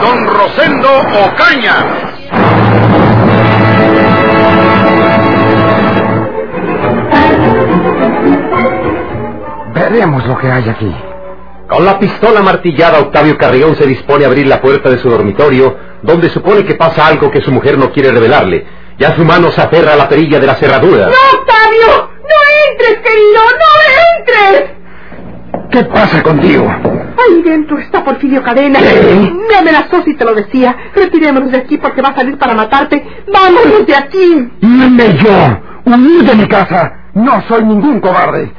Don Rosendo Ocaña. Veremos lo que hay aquí. Con la pistola martillada, Octavio Carrión se dispone a abrir la puerta de su dormitorio, donde supone que pasa algo que su mujer no quiere revelarle. Ya su mano se aferra a la perilla de la cerradura. ¡No, Octavio! ¡No entres, querido! ¡No entres! ¿Qué pasa contigo? Ahí dentro está Porfirio Cadena. ¿Qué? Me amenazó si te lo decía. Retirémonos de aquí porque va a salir para matarte. ¡Vámonos de aquí! ¡Irme yo! ¡Huir de mi casa! No soy ningún cobarde.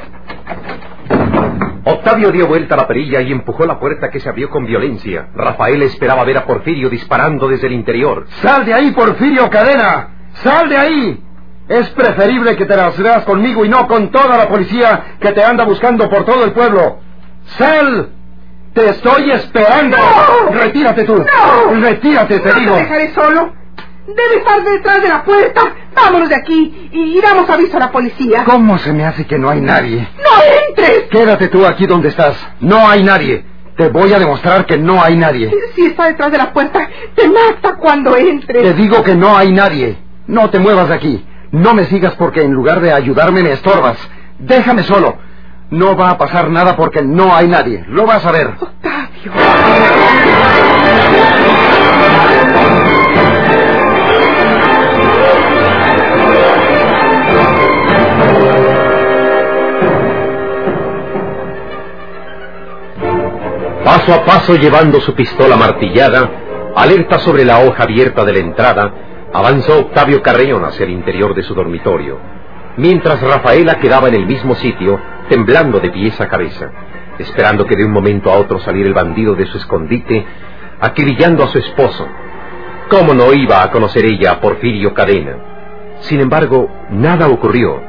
Octavio dio vuelta a la perilla y empujó la puerta que se abrió con violencia. Rafael esperaba ver a Porfirio disparando desde el interior. ¡Sal de ahí, Porfirio Cadena! ¡Sal de ahí! Es preferible que te las veas conmigo y no con toda la policía que te anda buscando por todo el pueblo. ¡Sal! ¡Te estoy esperando! ¡No! ¡Retírate tú! ¡No! ¡Retírate, te No digo! te dejaré solo. Debe estar detrás de la puerta. Vámonos de aquí y, y damos aviso a la policía. ¿Cómo se me hace que no hay nadie? ¡No entres! Quédate tú aquí donde estás. No hay nadie. Te voy a demostrar que no hay nadie. Si está detrás de la puerta, te mata cuando entres. Te digo que no hay nadie. No te muevas de aquí. No me sigas porque en lugar de ayudarme me estorbas. Déjame solo. No va a pasar nada porque no hay nadie. Lo vas a ver. Octavio. Paso a paso llevando su pistola martillada, alerta sobre la hoja abierta de la entrada, avanzó Octavio Carreón hacia el interior de su dormitorio, mientras Rafaela quedaba en el mismo sitio, temblando de pies a cabeza, esperando que de un momento a otro saliera el bandido de su escondite, acribillando a su esposo. ¿Cómo no iba a conocer ella a Porfirio Cadena? Sin embargo, nada ocurrió.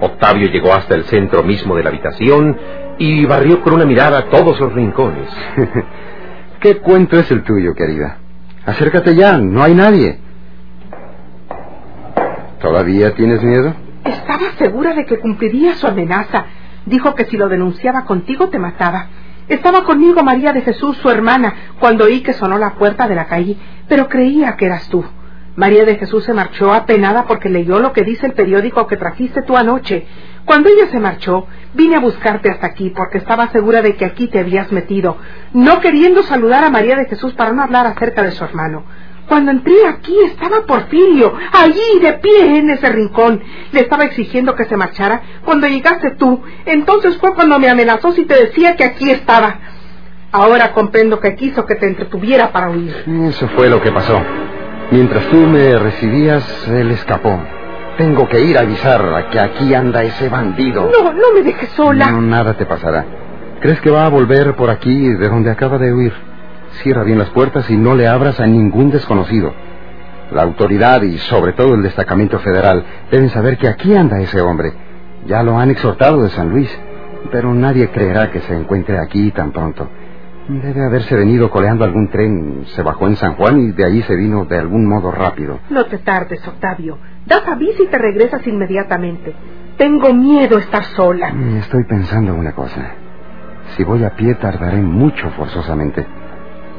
Octavio llegó hasta el centro mismo de la habitación y barrió con una mirada todos los rincones. ¿Qué cuento es el tuyo, querida? Acércate ya, no hay nadie. ¿Todavía tienes miedo? Estaba segura de que cumpliría su amenaza. Dijo que si lo denunciaba contigo te mataba. Estaba conmigo María de Jesús, su hermana, cuando oí que sonó la puerta de la calle, pero creía que eras tú. María de Jesús se marchó apenada porque leyó lo que dice el periódico que trajiste tú anoche. Cuando ella se marchó, vine a buscarte hasta aquí porque estaba segura de que aquí te habías metido, no queriendo saludar a María de Jesús para no hablar acerca de su hermano. Cuando entré aquí estaba Porfirio, allí de pie en ese rincón. Le estaba exigiendo que se marchara. Cuando llegaste tú, entonces fue cuando me amenazó si te decía que aquí estaba. Ahora comprendo que quiso que te entretuviera para huir. Eso fue lo que pasó. Mientras tú me recibías, él escapó. Tengo que ir a avisar a que aquí anda ese bandido. No, no me dejes sola. No, nada te pasará. ¿Crees que va a volver por aquí de donde acaba de huir? Cierra bien las puertas y no le abras a ningún desconocido. La autoridad y sobre todo el destacamento federal deben saber que aquí anda ese hombre. Ya lo han exhortado de San Luis, pero nadie creerá que se encuentre aquí tan pronto. Debe haberse venido coleando algún tren, se bajó en San Juan y de allí se vino de algún modo rápido. No te tardes, Octavio. Das aviso y te regresas inmediatamente. Tengo miedo a estar sola. Estoy pensando una cosa. Si voy a pie tardaré mucho forzosamente.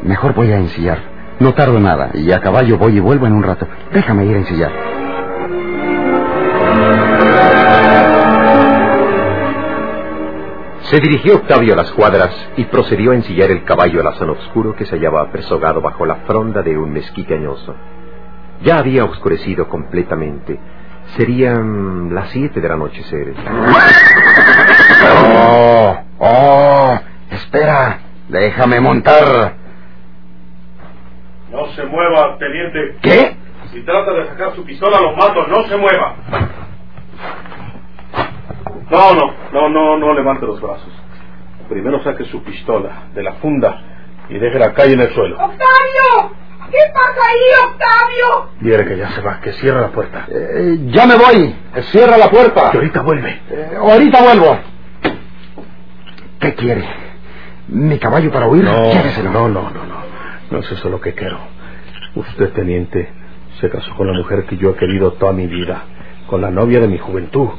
Mejor voy a ensillar. No tardo nada y a caballo voy y vuelvo en un rato. Déjame ir a ensillar. Se dirigió Octavio a las cuadras y procedió a ensillar el caballo al azón oscuro que se hallaba apresogado bajo la fronda de un mezquite añoso. Ya había oscurecido completamente. Serían las siete del anochecer. ¡Oh! ¡Oh! Espera. Déjame montar. No se mueva, teniente. ¿Qué? Si trata de sacar su pistola, lo mato. No se mueva. No, no, no, no, no levante los brazos. Primero saque su pistola de la funda y déjela caer en el suelo. ¡Octavio! ¿Qué pasa ahí, Octavio? Dile que ya se va, que cierra la puerta. Eh, ya me voy. Cierra la puerta. Que ahorita vuelve. Eh, ahorita vuelvo. ¿Qué quiere? ¿Mi caballo para huir? No, no, no, no, no. No es eso lo que quiero. Usted, teniente, se casó con la mujer que yo he querido toda mi vida, con la novia de mi juventud.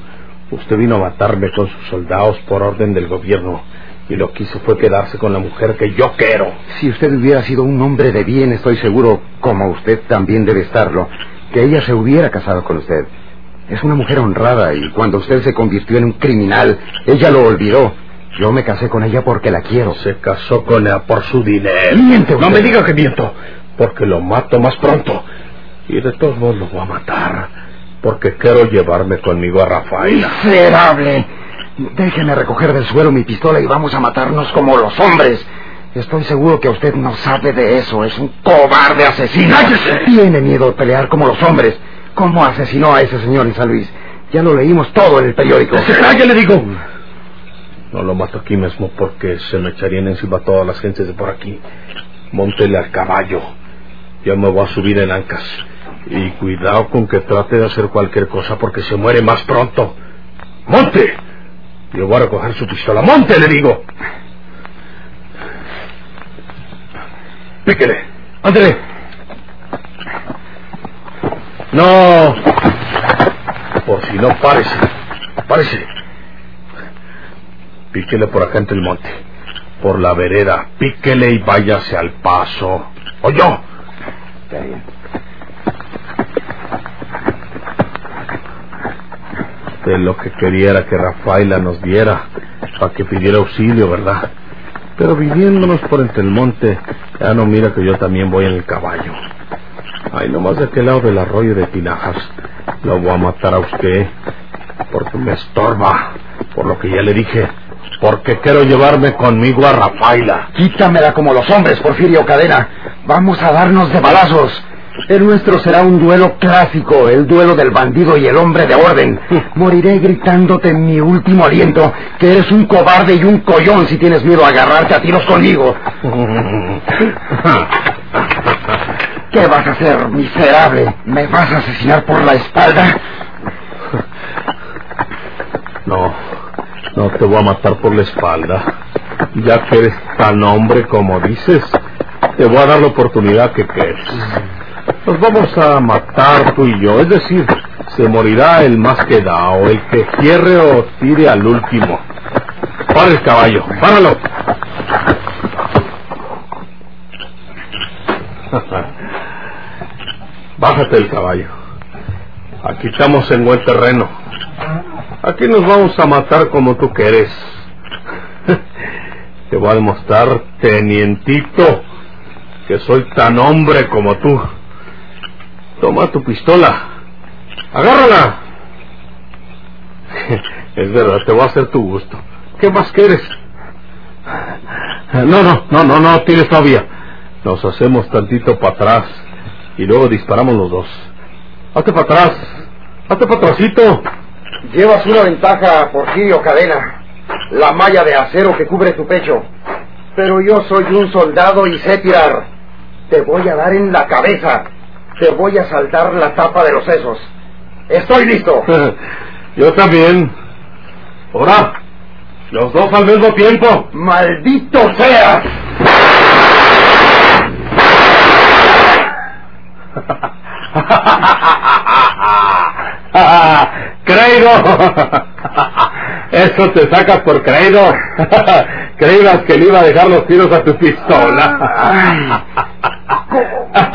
Usted vino a matarme con sus soldados por orden del gobierno y lo que hizo fue quedarse con la mujer que yo quiero. Si usted hubiera sido un hombre de bien, estoy seguro, como usted también debe estarlo, que ella se hubiera casado con usted. Es una mujer honrada y cuando usted se convirtió en un criminal, ella lo olvidó. Yo me casé con ella porque la quiero. Se casó con ella por su dinero. Miente No me diga que miento, porque lo mato más pronto. Y de todos modos lo voy a matar, porque quiero llevarme conmigo a Rafaela. ¡Miserable! Déjeme recoger del suelo mi pistola y vamos a matarnos como los hombres. Estoy seguro que usted no sabe de eso. Es un cobarde asesino. Tiene miedo de pelear como los hombres. ¿Cómo asesinó a ese señor en San Luis? Ya lo leímos todo en el periódico. ¡Se calle, le digo! No lo mato aquí mismo porque se me echarían encima todas las gentes de por aquí. Móntele al caballo. Ya me voy a subir en ancas. Y cuidado con que trate de hacer cualquier cosa porque se muere más pronto. ¡Monte! Yo voy a recoger su pistola. ¡Monte, le digo! Píquele. Ándale. No. Por si no, párese. Párese. Píquele por acá entre el monte. Por la vereda. Píquele y váyase al paso. ¿Oyó? Usted lo que quería que Rafaela nos viera para que pidiera auxilio, ¿verdad? Pero viviéndonos por entre el monte, ya no mira que yo también voy en el caballo. Ay, nomás de aquel lado del arroyo de Tinajas. Lo voy a matar a usted. Porque me estorba. Por lo que ya le dije. Porque quiero llevarme conmigo a Rafaela. Quítamela como los hombres, Porfirio Cadena. Vamos a darnos de balazos. El nuestro será un duelo clásico, el duelo del bandido y el hombre de orden. Moriré gritándote en mi último aliento que eres un cobarde y un collón si tienes miedo a agarrarte a tiros conmigo. ¿Qué vas a hacer, miserable? ¿Me vas a asesinar por la espalda? No, no te voy a matar por la espalda. Ya que eres tan hombre como dices, te voy a dar la oportunidad que quieres. Nos vamos a matar tú y yo, es decir, se morirá el más quedado, el que cierre o tire al último. Para el caballo, páralo. Bájate del caballo. Aquí estamos en buen terreno. Aquí nos vamos a matar como tú quieres. Te voy a demostrar, tenientito, que soy tan hombre como tú. Toma tu pistola. Agárrala. Es verdad, te voy a hacer tu gusto. ¿Qué más quieres? No, no, no, no, no tienes todavía. Nos hacemos tantito para atrás y luego disparamos los dos. Hazte para atrás. Hazte para atrásito. Llevas una ventaja, Porfirio Cadena. La malla de acero que cubre tu pecho. Pero yo soy un soldado y sé tirar. Te voy a dar en la cabeza. Te voy a saltar la tapa de los sesos. Estoy listo. Yo también. Ahora, los dos al mismo tiempo. ¡Maldito seas! Creído. Eso te sacas por creído. Creías que le iba a dejar los tiros a tu pistola.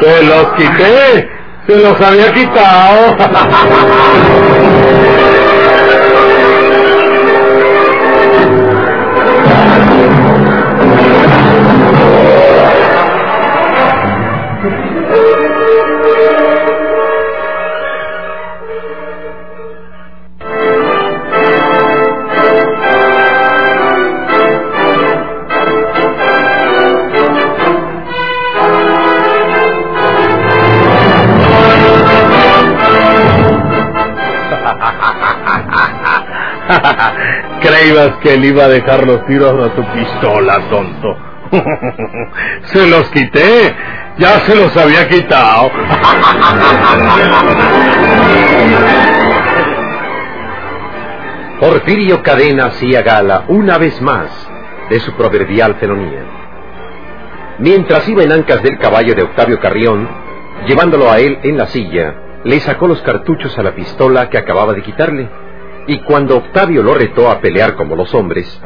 Se los quité. Se los había quitado. Que le iba a dejar los tiros a tu pistola, tonto. se los quité. Ya se los había quitado. Porfirio Cadena hacía gala una vez más de su proverbial felonía. Mientras iba en ancas del caballo de Octavio Carrión, llevándolo a él en la silla, le sacó los cartuchos a la pistola que acababa de quitarle, y cuando Octavio lo retó a pelear como los hombres,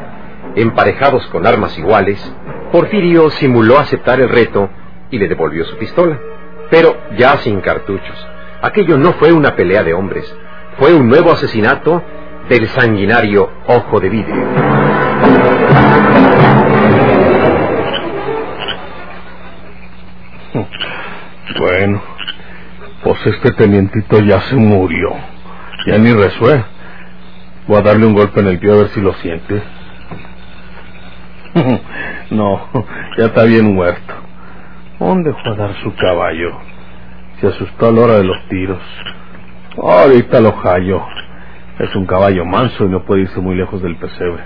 emparejados con armas iguales, Porfirio simuló aceptar el reto y le devolvió su pistola, pero ya sin cartuchos. Aquello no fue una pelea de hombres, fue un nuevo asesinato del sanguinario Ojo de Vidrio. Bueno, pues este tenientito ya se murió. Ya ni resuelve. Voy a darle un golpe en el pie a ver si lo siente. no, ya está bien muerto. ¿Dónde fue a dar su caballo? Se asustó a la hora de los tiros. Ahorita lo hallo. Es un caballo manso y no puede irse muy lejos del pesebre.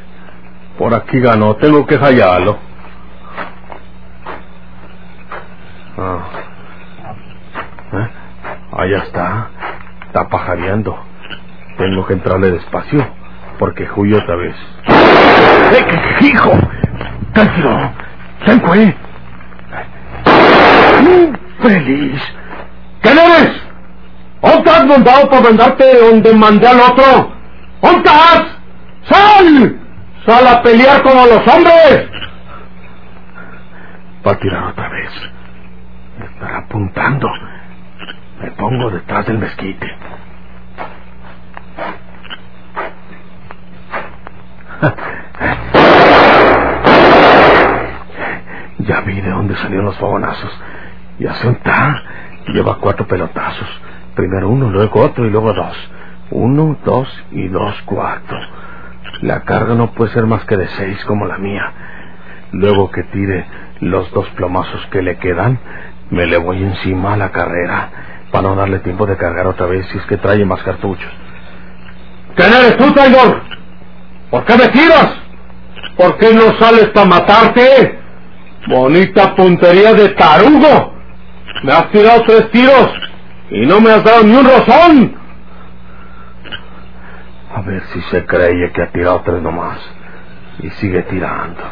Por aquí ganó, tengo que hallarlo. Ah. ¿Eh? Allá está. Está pajareando. Tengo que entrarle despacio, porque huye otra vez. ¡Eh, hijo! ¡Tranquilo! ¿Quién fue? ¡Feliz! ¿Quién eres? ¿Dónde has mandado para mandarte donde mandé al otro? ¿Dónde estás? ¡Sal! ¡Sal a pelear como los hombres! Va a tirar otra vez. Me estará apuntando. Me pongo detrás del mezquite. Ya vi de dónde salieron los fogonazos. Ya se está. Lleva cuatro pelotazos. Primero uno, luego otro y luego dos. Uno, dos y dos, cuatro. La carga no puede ser más que de seis como la mía. Luego que tire los dos plomazos que le quedan, me le voy encima a la carrera para no darle tiempo de cargar otra vez si es que trae más cartuchos. ¿Quién eres tú, traidor? ¿Por qué me tiras? ¿Por qué no sales para matarte? Bonita puntería de tarugo. Me has tirado tres tiros y no me has dado ni un rozón. A ver si se cree que ha tirado tres nomás y sigue tirando.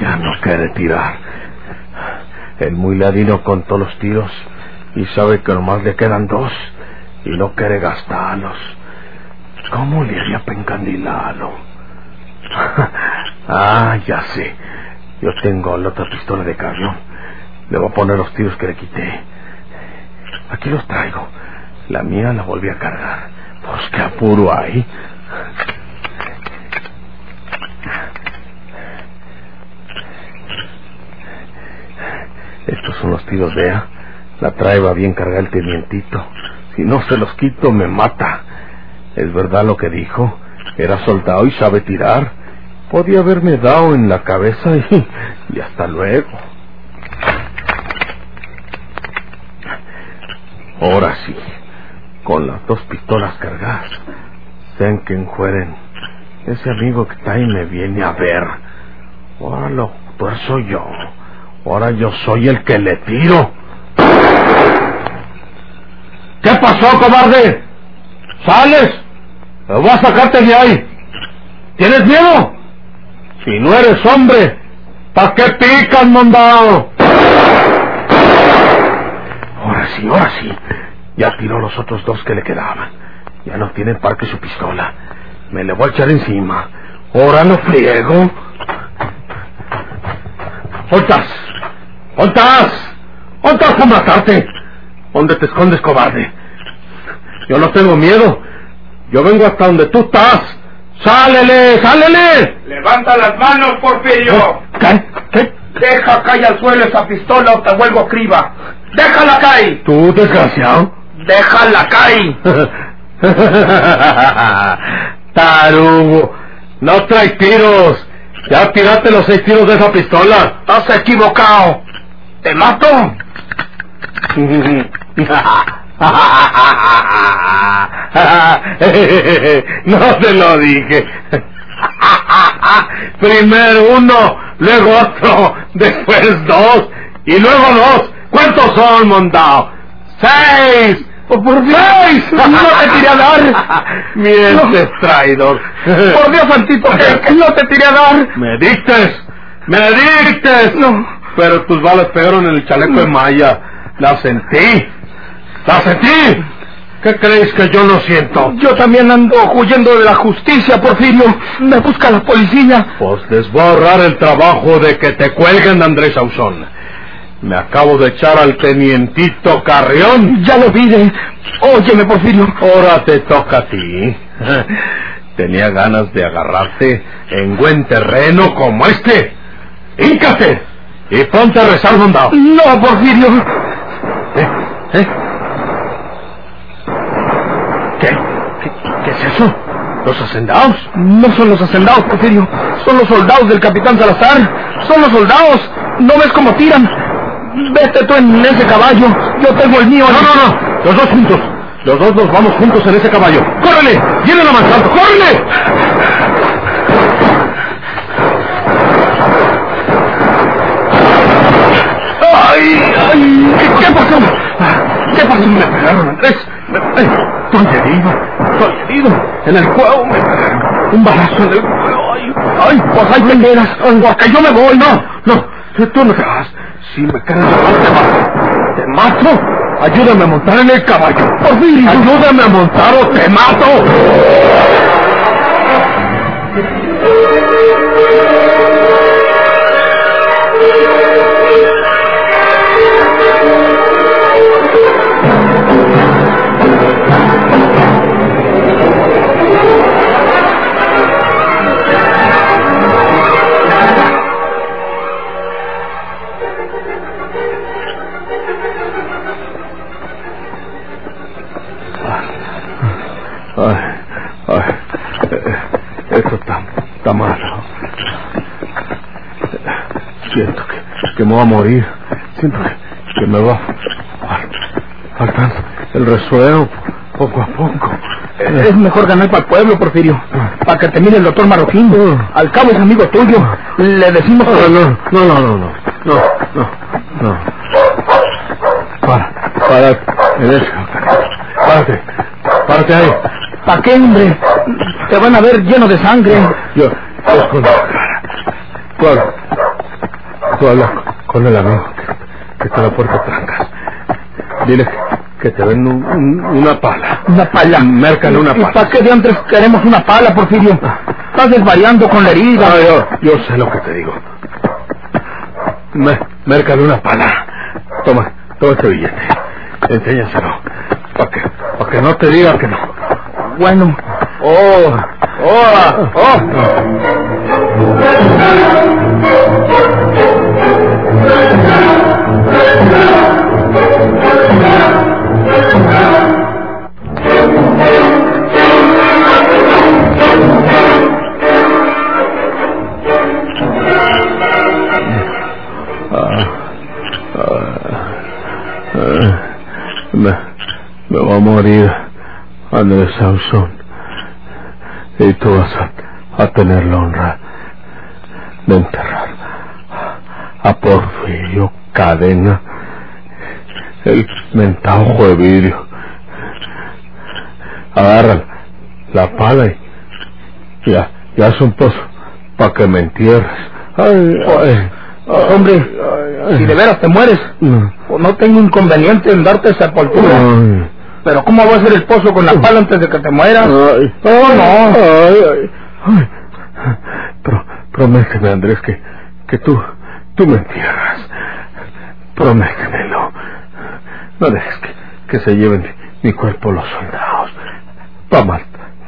Ya no quiere tirar. El muy ladino contó los tiros y sabe que nomás le quedan dos y no quiere gastarlos. ¿Cómo le haría para encandilarlo? ah, ya sé. Yo tengo la otra pistola de carrión. Le voy a poner los tiros que le quité. Aquí los traigo. La mía la volví a cargar. Pues qué apuro hay. Estos son los tiros, vea. La trae va bien cargada el tenientito. Si no se los quito, me mata. Es verdad lo que dijo. Era soldado y sabe tirar. Podía haberme dado en la cabeza y, y hasta luego. Ahora sí, con las dos pistolas cargadas, sean que enjueren. Ese amigo que está ahí me viene a ver. Ahora lo soy yo. Ahora yo soy el que le tiro. ¿Qué pasó, cobarde? ¿Sales? Voy a sacarte de ahí. ¿Tienes miedo? Si no eres hombre, ¿para qué picas, mandado? Ahora sí, ahora sí. Ya tiró los otros dos que le quedaban. Ya no tiene parque su pistola. Me le voy a echar encima. Ahora no friego. ¡Oltas! ¡Oltas! ¡Oltas a matarte! ¿Dónde te escondes, cobarde? Yo no tengo miedo. Yo vengo hasta donde tú estás. ¡Sálele! ¡Sálele! Levanta las manos, Porfirio. ¿Qué? ¿Qué? Deja caer al suelo esa pistola o te vuelvo criba. Déjala caer. ¿Tú, desgraciado? Déjala caer. Tarugo, no traes tiros. Ya tiraste los seis tiros de esa pistola. Estás equivocado. ¿Te mato? no te lo dije. Primero uno, luego otro, después dos, y luego dos. ¿Cuántos son, mondao? ¡Seis! ¡Por Dios! ¡No te tiré a dar! Mientes, traidor. ¡Por Dios, Santito, que, que no te tiré a dar! ¡Me dictes! ¡Me dictes! No. Pero tus balas pegaron en el chaleco de Maya. La sentí. La sentí. ¿Qué crees que yo no siento? Yo también ando huyendo de la justicia, Porfirio. Me busca la policía. Pues les voy a ahorrar el trabajo de que te cuelguen, Andrés Ausón. Me acabo de echar al tenientito Carrión. Ya lo vi. Óyeme, Porfirio. Ahora te toca a ti. Tenía ganas de agarrarte en buen terreno como este. ¡Híncate! Y ponte a rezar, mondao. No, Porfirio. ¿Eh? ¿Eh? ¿Qué? ¿Qué? ¿Qué es eso? ¿Los hacendados? No son los hacendados, Porfirio. Son los soldados del capitán Salazar. Son los soldados. ¿No ves cómo tiran? Vete tú en ese caballo. Yo tengo el mío. No, no, no. Los dos juntos. Los dos nos vamos juntos en ese caballo. ¡Córrele! ¡Vienen avanzando! ¡Córrele! ¡Ay! ay ¿Qué, qué pasó? ¿Qué pasó? Me pegaron, Andrés. Me- ay, Estoy herido. Estoy herido. En el me pegaron. Un balazo en el cuello. Ay, ay, pues ahí te quedas. Porque yo me voy. No, no. Tú- Tú no te vas. Si me quedas te mato. ¿Te mato? Ayúdame a montar en el caballo. Ayúdame a montar o te mato. Me voy a morir. Siento que, me va fal- faltando el resuelo poco a poco. Es mejor ganar para el pueblo, Porfirio. Para que te mire el doctor Marroquín. Al cabo es amigo tuyo. Le decimos No, no, no, no, no, no, no, no, no. Para, para. Párate, párate ahí. ¿Para qué, hombre? Te van a ver lleno de sangre. Yo, con con el amigo que, está la puerta trancas. Dile que, te ven un- un- una pala. Una pala. Mércale una ¿Y pala. para qué diantres queremos una pala, Porfirio? Estás desvariando con la herida. Ah, yo, yo sé lo que te digo. Me, mércale una pala. Toma, toma este billete. Enséñaselo. Para que, pa' que no te diga que no. Bueno, Oh, oh, oh. Me, morir, Andrés Sauzón. Y tú vas a, a tener la honra de enterrar a Porfirio Cadena, el mentado ojo de vidrio. Agarra la pala y, y, ha- y haz un pozo para que me entierres. Ay, ay, hombre, ay, si de veras te mueres, No. pues no tengo inconveniente en darte sepultura. Pero ¿cómo va a ser el pozo con la pala antes de que te mueras? Oh, no. Pro- prométeme, Andrés, que, que tú, tú me entierras. Prométemelo. No dejes que, que se lleven mi, cuerpo los soldados. Para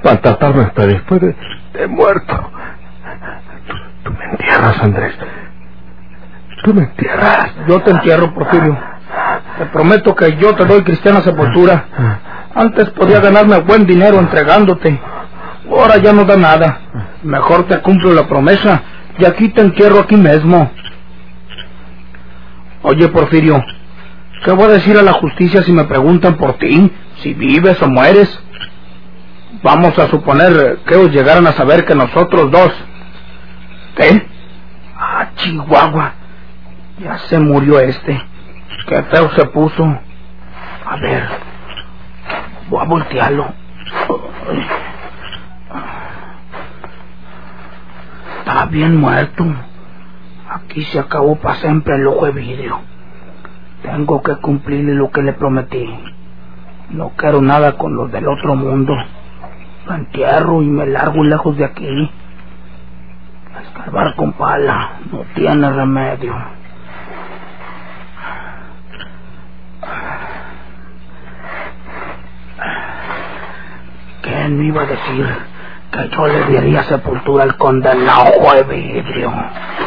maltratarme hasta después de, de muerto. Tú, tú me entierras, Andrés. Tú me entierras. Yo te entierro, Porfirio. Te prometo que yo te doy cristiana sepultura. Antes podía ganarme buen dinero entregándote. Ahora ya no da nada. Mejor te cumplo la promesa y aquí te entierro aquí mismo. Oye, Porfirio, ¿qué voy a decir a la justicia si me preguntan por ti? Si vives o mueres. Vamos a suponer que ellos llegaran a saber que nosotros dos... ¿Qué? Ah, Chihuahua. Ya se murió este. Qué feo se puso. A ver. Voy a voltearlo. Está bien muerto. Aquí se acabó para siempre el ojo de vidrio. Tengo que cumplirle lo que le prometí. No quiero nada con los del otro mundo. Lo entierro y me largo lejos de aquí. Escarbar con pala no tiene remedio. ¿Quién me iba a decir que yo le daría sepultura al condenado de vidrio?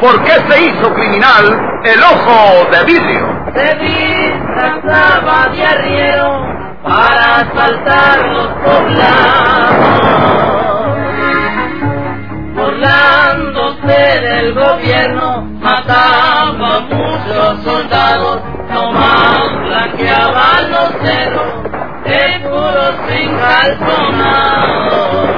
¿Por qué se hizo criminal el ojo de vidrio? Se disfrazaba de arriero para asaltar los poblados. Burlándose del gobierno, mataba a muchos soldados, nomás blanqueaban los cerros de puros calzón.